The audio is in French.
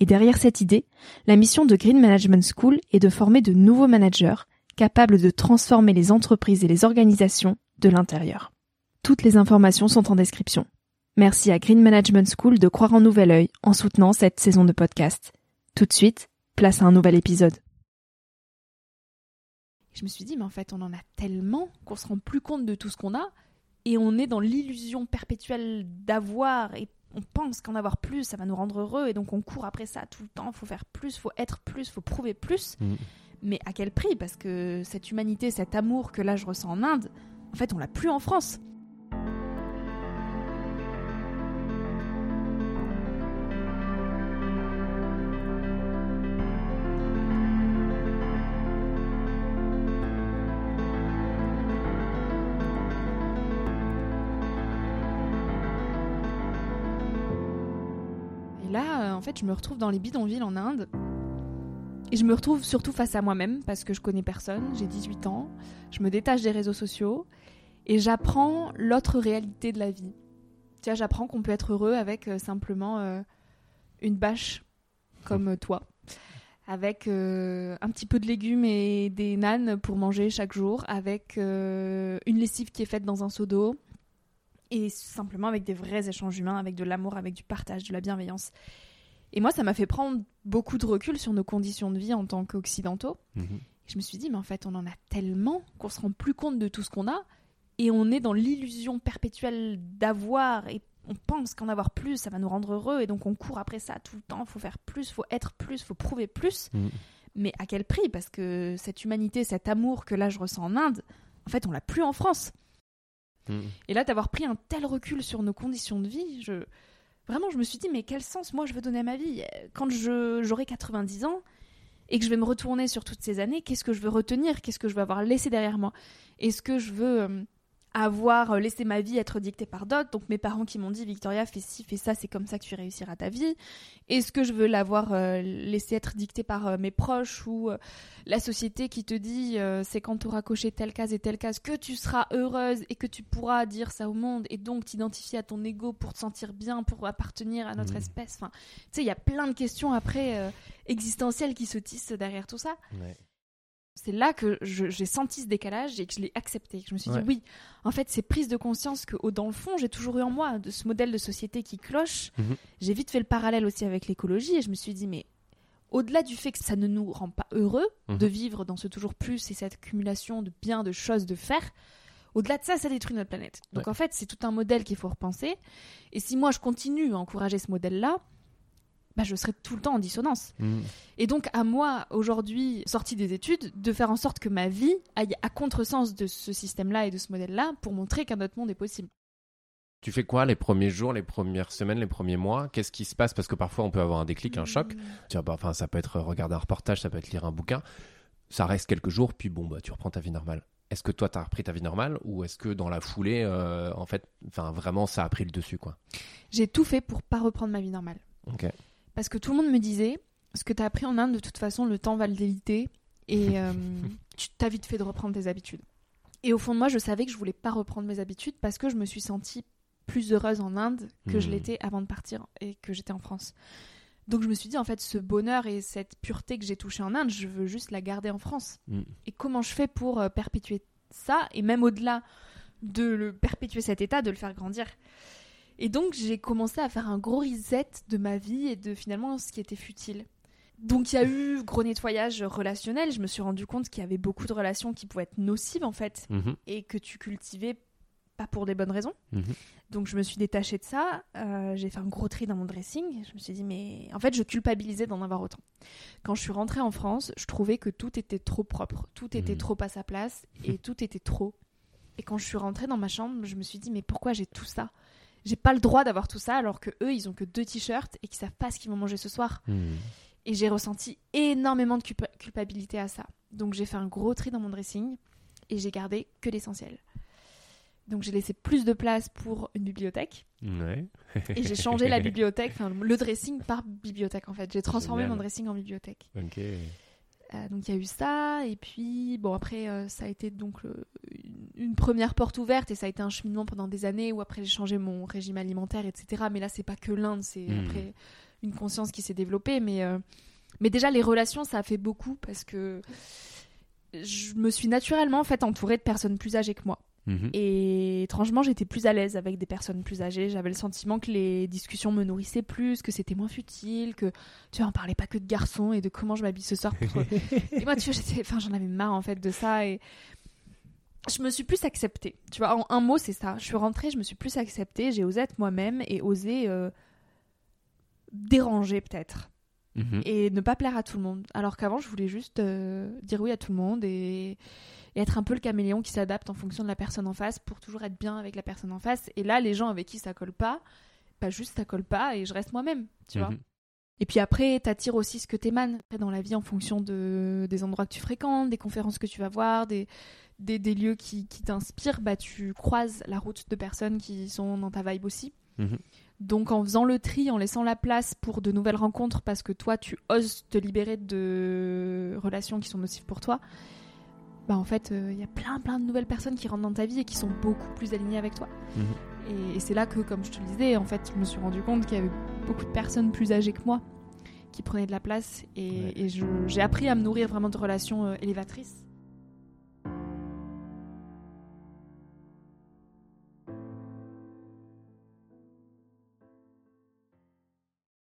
et derrière cette idée, la mission de Green Management School est de former de nouveaux managers capables de transformer les entreprises et les organisations de l'intérieur. Toutes les informations sont en description. Merci à Green Management School de croire en nouvel œil en soutenant cette saison de podcast. Tout de suite, place à un nouvel épisode. Je me suis dit, mais en fait, on en a tellement qu'on se rend plus compte de tout ce qu'on a et on est dans l'illusion perpétuelle d'avoir et on pense qu'en avoir plus, ça va nous rendre heureux, et donc on court après ça tout le temps. Faut faire plus, faut être plus, faut prouver plus. Mm. Mais à quel prix? Parce que cette humanité, cet amour que là je ressens en Inde, en fait, on l'a plus en France. En fait, je me retrouve dans les bidonvilles en Inde. Et je me retrouve surtout face à moi-même parce que je connais personne, j'ai 18 ans, je me détache des réseaux sociaux et j'apprends l'autre réalité de la vie. Tiens, j'apprends qu'on peut être heureux avec euh, simplement euh, une bâche comme euh, toi, avec un petit peu de légumes et des nanes pour manger chaque jour, avec une lessive qui est faite dans un seau d'eau et simplement avec des vrais échanges humains, avec de l'amour, avec du partage, de la bienveillance. Et moi, ça m'a fait prendre beaucoup de recul sur nos conditions de vie en tant qu'occidentaux. Mhm. Je me suis dit, mais en fait, on en a tellement qu'on se rend plus compte de tout ce qu'on a. Et on est dans l'illusion perpétuelle d'avoir. Et on pense qu'en avoir plus, ça va nous rendre heureux. Et donc, on court après ça tout le temps. Il faut faire plus, il faut être plus, il faut prouver plus. Mhm. Mais à quel prix? Parce que cette humanité, cet amour que là, je ressens en Inde, en fait, on l'a plus en France. Mhm. Et là, d'avoir pris un tel recul sur nos conditions de vie, je Vraiment, je me suis dit, mais quel sens moi je veux donner à ma vie? Quand j'aurai 90 ans et que je vais me retourner sur toutes ces années, qu'est-ce que je veux retenir? Qu'est-ce que je veux avoir laissé derrière moi? Est-ce que je veux euh, avoir euh, laissé ma vie être dictée par d'autres. Donc mes parents qui m'ont dit Victoria, fais ci, fais ça, c'est comme ça que tu réussiras ta vie. Est-ce que je veux l'avoir euh, laissé être dictée par euh, mes proches ou la société qui te dit c'est quand tu auras coché telle case et telle case que tu seras heureuse et que tu pourras dire ça au monde et donc t'identifier à ton ego pour te sentir bien, pour appartenir à notre mmh. espèce. Enfin, tu sais, il y a plein de questions après existentielles qui se tissent derrière tout ça. C'est là que j'ai senti ce décalage et que je l'ai accepté. je me suis dit, oui, en fait, c'est prise de conscience que, dans le fond, j'ai toujours eu en moi de ce modèle de société qui cloche. Mhm. J'ai vite fait le parallèle aussi avec l'écologie et je me suis dit, mais au-delà du fait que ça ne nous rend pas heureux mhm. de vivre dans ce toujours plus et cette accumulation de biens, de choses, de faire, au-delà de ça, ça détruit notre planète. Donc en fait, c'est tout un modèle qu'il faut repenser. Et si moi je continue à encourager ce modèle-là, bah, je serais tout le temps en dissonance. Mm. Et donc, à moi, aujourd'hui, sortie des études, de faire en sorte que ma vie aille à contresens de ce système-là et de ce modèle-là pour montrer qu'un autre monde est possible. Tu fais quoi les premiers jours, les premières semaines, les premiers mois? Qu'est-ce qui se passe? Parce que parfois, on peut avoir un déclic, un choc. Mm. Bah, enfin, ça peut être regarder un reportage, ça peut être lire un bouquin. Ça reste quelques jours, puis bon, bah, tu reprends ta vie normale. Est-ce que toi, tu as repris ta vie normale ou est-ce que dans la foulée, euh, en fait, vraiment, ça a pris le dessus, quoi? J'ai tout fait pour pas reprendre ma vie normale. Parce que tout le monde me disait, ce que tu as appris en Inde, de toute façon, le temps va le déliter et euh, tu t'as vite fait de reprendre tes habitudes. Et au fond de moi, je savais que je voulais pas reprendre mes habitudes parce que je me suis sentie plus heureuse en Inde que je hmm. l'étais avant de partir et que j'étais en France. Donc je me suis dit, en fait, ce bonheur et cette pureté que j'ai touchée en Inde, je veux juste la garder en France. Hmm. Et comment je fais pour euh, perpétuer ça et même au-delà de le perpétuer cet état, de le faire grandir? Et donc j'ai commencé à faire un gros reset de ma vie et de finalement ce qui était futile. Donc il y a eu gros nettoyage relationnel. Je me suis rendu compte qu'il y avait beaucoup de relations qui pouvaient être nocives en fait Mhm. et que tu cultivais pas pour des bonnes raisons. Mhm. Donc je me suis détachée de ça. Euh, j'ai fait un gros tri dans mon dressing. Je me suis dit mais en fait je culpabilisais d'en avoir autant. Quand je suis rentrée en France, je trouvais que tout était trop propre, tout était Mhm. trop à sa place et tout était trop. Et quand je suis rentrée dans ma chambre, je me suis dit mais pourquoi j'ai tout ça? J'ai pas le droit d'avoir tout ça alors que eux ils ont que deux t-shirts et qu'ils savent pas ce qu'ils vont manger ce soir. Mhm. Et j'ai ressenti énormément de culpa- culpabilité à ça. Donc j'ai fait un gros tri dans mon dressing et j'ai gardé que l'essentiel. Donc j'ai laissé plus de place pour une bibliothèque Ouais. et j'ai changé la bibliothèque, le dressing par bibliothèque en fait. J'ai transformé Génial. mon dressing en bibliothèque. Ok. Euh, donc il y a eu ça et puis bon après euh, ça a été donc le- une, une première porte ouverte et ça a été un cheminement pendant des années où après j'ai changé mon régime alimentaire etc. Mais là c'est pas que l'Inde, c'est Mhm. après une conscience qui s'est développée mais euh, mais déjà les relations ça a fait beaucoup parce que je me suis naturellement en fait entourée de personnes plus âgées que moi. Mhm. Et étrangement, j'étais plus à l'aise avec des personnes plus âgées. J'avais le sentiment que les discussions me nourrissaient plus, que c'était moins futile, que tu vois, on parlait pas que de garçons et de comment je m'habille ce soir. Pour... et moi, tu vois, enfin, j'en avais marre en fait de ça et je me suis plus acceptée. Tu vois, en un mot, c'est ça. Je suis rentrée, je me suis plus acceptée, j'ai osé être moi-même et osé euh, déranger peut-être Mhm. et ne pas plaire à tout le monde. Alors qu'avant, je voulais juste euh, dire oui à tout le monde et, et être un peu le caméléon qui s'adapte en fonction de la personne en face pour toujours être bien avec la personne en face. Et là, les gens avec qui ça colle pas, pas juste ça colle pas et je reste moi-même, tu vois. Mhm. Et puis après, t'attires aussi ce que t'émanes dans la vie en fonction de, des endroits que tu fréquentes, des conférences que tu vas voir, des, des, des lieux qui, qui t'inspirent. Bah, tu croises la route de personnes qui sont dans ta vibe aussi. Mhm. Donc en faisant le tri, en laissant la place pour de nouvelles rencontres parce que toi tu oses te libérer de relations qui sont nocives pour toi, bah en fait il y a plein plein de nouvelles personnes qui rentrent dans ta vie et qui sont beaucoup plus alignées avec toi. Mhm. Et, et c'est là que, comme je te le disais, en fait je me suis rendu compte qu'il y avait beaucoup de personnes plus âgées que moi qui prenaient de la place et, Ouais. et je- j'ai appris à me nourrir vraiment de relations euh, élévatrices.